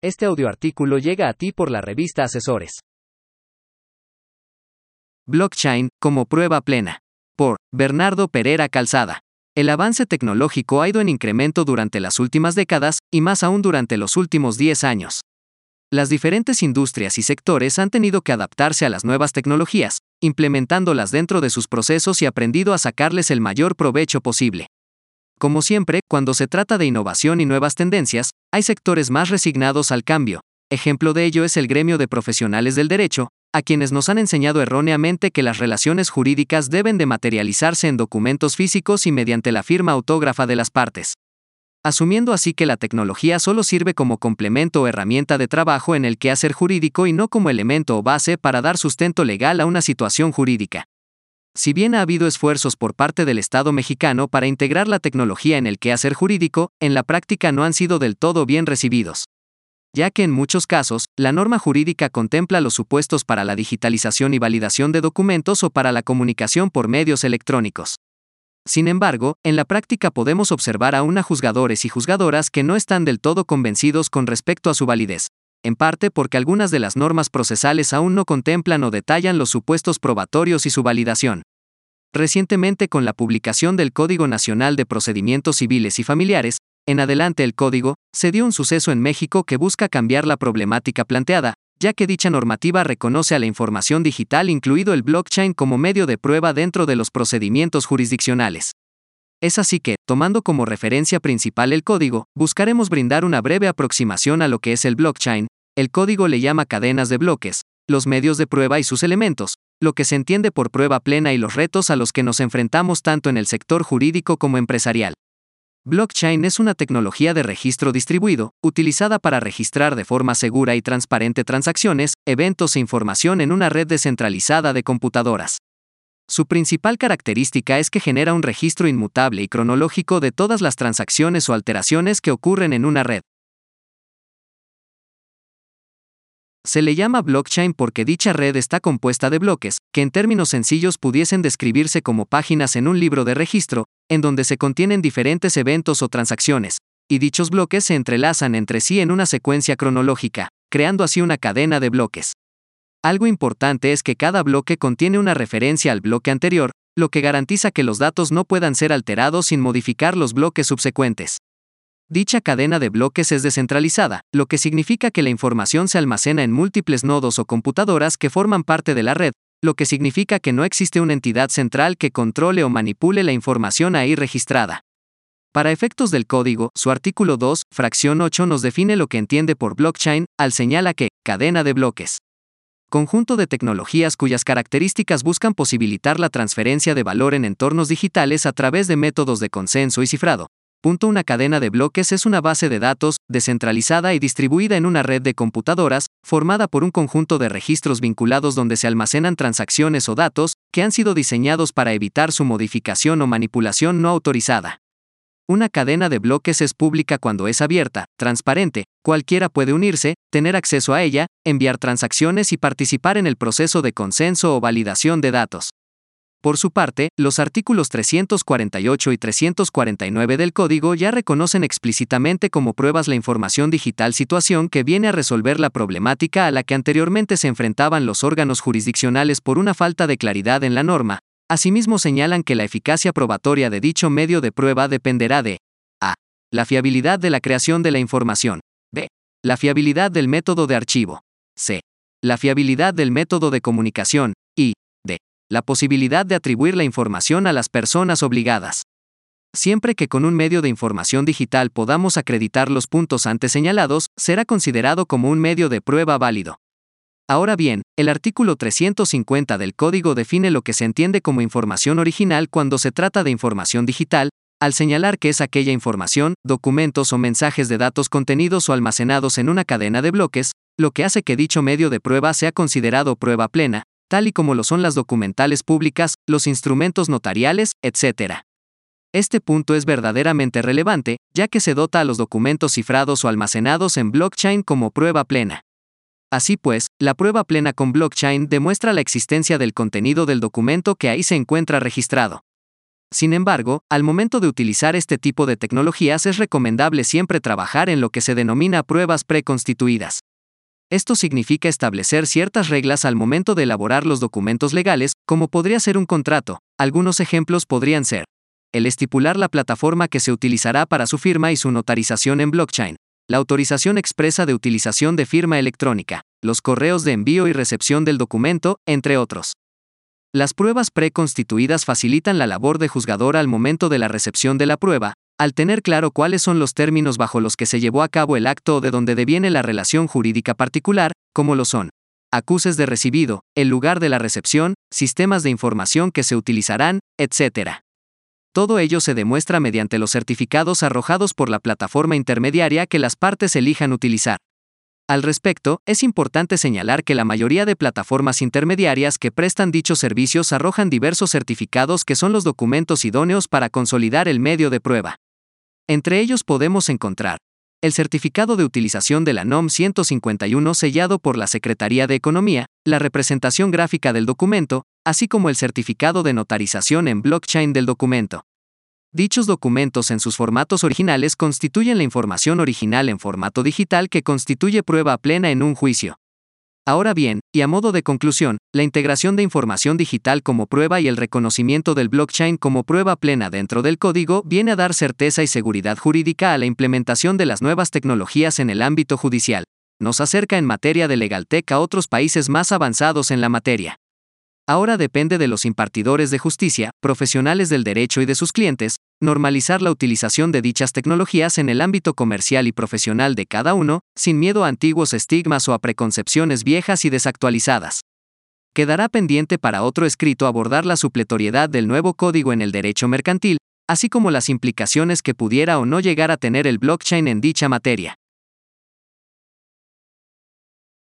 Este audioartículo llega a ti por la revista Asesores. Blockchain como prueba plena. Por Bernardo Pereira Calzada. El avance tecnológico ha ido en incremento durante las últimas décadas, y más aún durante los últimos 10 años. Las diferentes industrias y sectores han tenido que adaptarse a las nuevas tecnologías, implementándolas dentro de sus procesos y aprendido a sacarles el mayor provecho posible. Como siempre, cuando se trata de innovación y nuevas tendencias, hay sectores más resignados al cambio. Ejemplo de ello es el gremio de profesionales del derecho, a quienes nos han enseñado erróneamente que las relaciones jurídicas deben de materializarse en documentos físicos y mediante la firma autógrafa de las partes. Asumiendo así que la tecnología solo sirve como complemento o herramienta de trabajo en el quehacer jurídico y no como elemento o base para dar sustento legal a una situación jurídica. Si bien ha habido esfuerzos por parte del Estado mexicano para integrar la tecnología en el quehacer jurídico, en la práctica no han sido del todo bien recibidos. Ya que en muchos casos, la norma jurídica contempla los supuestos para la digitalización y validación de documentos o para la comunicación por medios electrónicos. Sin embargo, en la práctica podemos observar aún a juzgadores y juzgadoras que no están del todo convencidos con respecto a su validez, en parte porque algunas de las normas procesales aún no contemplan o detallan los supuestos probatorios y su validación. Recientemente con la publicación del Código Nacional de Procedimientos Civiles y Familiares, en adelante el código, se dio un suceso en México que busca cambiar la problemática planteada, ya que dicha normativa reconoce a la información digital incluido el blockchain como medio de prueba dentro de los procedimientos jurisdiccionales. Es así que, tomando como referencia principal el código, buscaremos brindar una breve aproximación a lo que es el blockchain, el código le llama cadenas de bloques, los medios de prueba y sus elementos, lo que se entiende por prueba plena y los retos a los que nos enfrentamos tanto en el sector jurídico como empresarial. Blockchain es una tecnología de registro distribuido, utilizada para registrar de forma segura y transparente transacciones, eventos e información en una red descentralizada de computadoras. Su principal característica es que genera un registro inmutable y cronológico de todas las transacciones o alteraciones que ocurren en una red. Se le llama blockchain porque dicha red está compuesta de bloques, que en términos sencillos pudiesen describirse como páginas en un libro de registro, en donde se contienen diferentes eventos o transacciones, y dichos bloques se entrelazan entre sí en una secuencia cronológica, creando así una cadena de bloques. Algo importante es que cada bloque contiene una referencia al bloque anterior, lo que garantiza que los datos no puedan ser alterados sin modificar los bloques subsecuentes. Dicha cadena de bloques es descentralizada, lo que significa que la información se almacena en múltiples nodos o computadoras que forman parte de la red, lo que significa que no existe una entidad central que controle o manipule la información ahí registrada. Para efectos del código, su artículo 2, fracción 8 nos define lo que entiende por blockchain, al señala que, cadena de bloques. Conjunto de tecnologías cuyas características buscan posibilitar la transferencia de valor en entornos digitales a través de métodos de consenso y cifrado, Punto una cadena de bloques es una base de datos, descentralizada y distribuida en una red de computadoras, formada por un conjunto de registros vinculados donde se almacenan transacciones o datos, que han sido diseñados para evitar su modificación o manipulación no autorizada. Una cadena de bloques es pública cuando es abierta, transparente, cualquiera puede unirse, tener acceso a ella, enviar transacciones y participar en el proceso de consenso o validación de datos. Por su parte, los artículos 348 y 349 del Código ya reconocen explícitamente como pruebas la información digital situación que viene a resolver la problemática a la que anteriormente se enfrentaban los órganos jurisdiccionales por una falta de claridad en la norma. Asimismo señalan que la eficacia probatoria de dicho medio de prueba dependerá de a. La fiabilidad de la creación de la información. b. La fiabilidad del método de archivo. c. La fiabilidad del método de comunicación. y la posibilidad de atribuir la información a las personas obligadas. Siempre que con un medio de información digital podamos acreditar los puntos antes señalados, será considerado como un medio de prueba válido. Ahora bien, el artículo 350 del código define lo que se entiende como información original cuando se trata de información digital, al señalar que es aquella información, documentos o mensajes de datos contenidos o almacenados en una cadena de bloques, lo que hace que dicho medio de prueba sea considerado prueba plena, tal y como lo son las documentales públicas, los instrumentos notariales, etc. Este punto es verdaderamente relevante, ya que se dota a los documentos cifrados o almacenados en blockchain como prueba plena. Así pues, la prueba plena con blockchain demuestra la existencia del contenido del documento que ahí se encuentra registrado. Sin embargo, al momento de utilizar este tipo de tecnologías es recomendable siempre trabajar en lo que se denomina pruebas preconstituidas. Esto significa establecer ciertas reglas al momento de elaborar los documentos legales, como podría ser un contrato. Algunos ejemplos podrían ser el estipular la plataforma que se utilizará para su firma y su notarización en blockchain, la autorización expresa de utilización de firma electrónica, los correos de envío y recepción del documento, entre otros. Las pruebas preconstituidas facilitan la labor de juzgador al momento de la recepción de la prueba, al tener claro cuáles son los términos bajo los que se llevó a cabo el acto o de donde deviene la relación jurídica particular, como lo son acuses de recibido, el lugar de la recepción, sistemas de información que se utilizarán, etc. Todo ello se demuestra mediante los certificados arrojados por la plataforma intermediaria que las partes elijan utilizar. Al respecto, es importante señalar que la mayoría de plataformas intermediarias que prestan dichos servicios arrojan diversos certificados que son los documentos idóneos para consolidar el medio de prueba. Entre ellos podemos encontrar el certificado de utilización de la NOM 151 sellado por la Secretaría de Economía, la representación gráfica del documento, así como el certificado de notarización en blockchain del documento. Dichos documentos en sus formatos originales constituyen la información original en formato digital que constituye prueba plena en un juicio. Ahora bien, y a modo de conclusión, la integración de información digital como prueba y el reconocimiento del blockchain como prueba plena dentro del código viene a dar certeza y seguridad jurídica a la implementación de las nuevas tecnologías en el ámbito judicial. Nos acerca en materia de legaltech a otros países más avanzados en la materia. Ahora depende de los impartidores de justicia, profesionales del derecho y de sus clientes, normalizar la utilización de dichas tecnologías en el ámbito comercial y profesional de cada uno, sin miedo a antiguos estigmas o a preconcepciones viejas y desactualizadas. Quedará pendiente para otro escrito abordar la supletoriedad del nuevo código en el derecho mercantil, así como las implicaciones que pudiera o no llegar a tener el blockchain en dicha materia.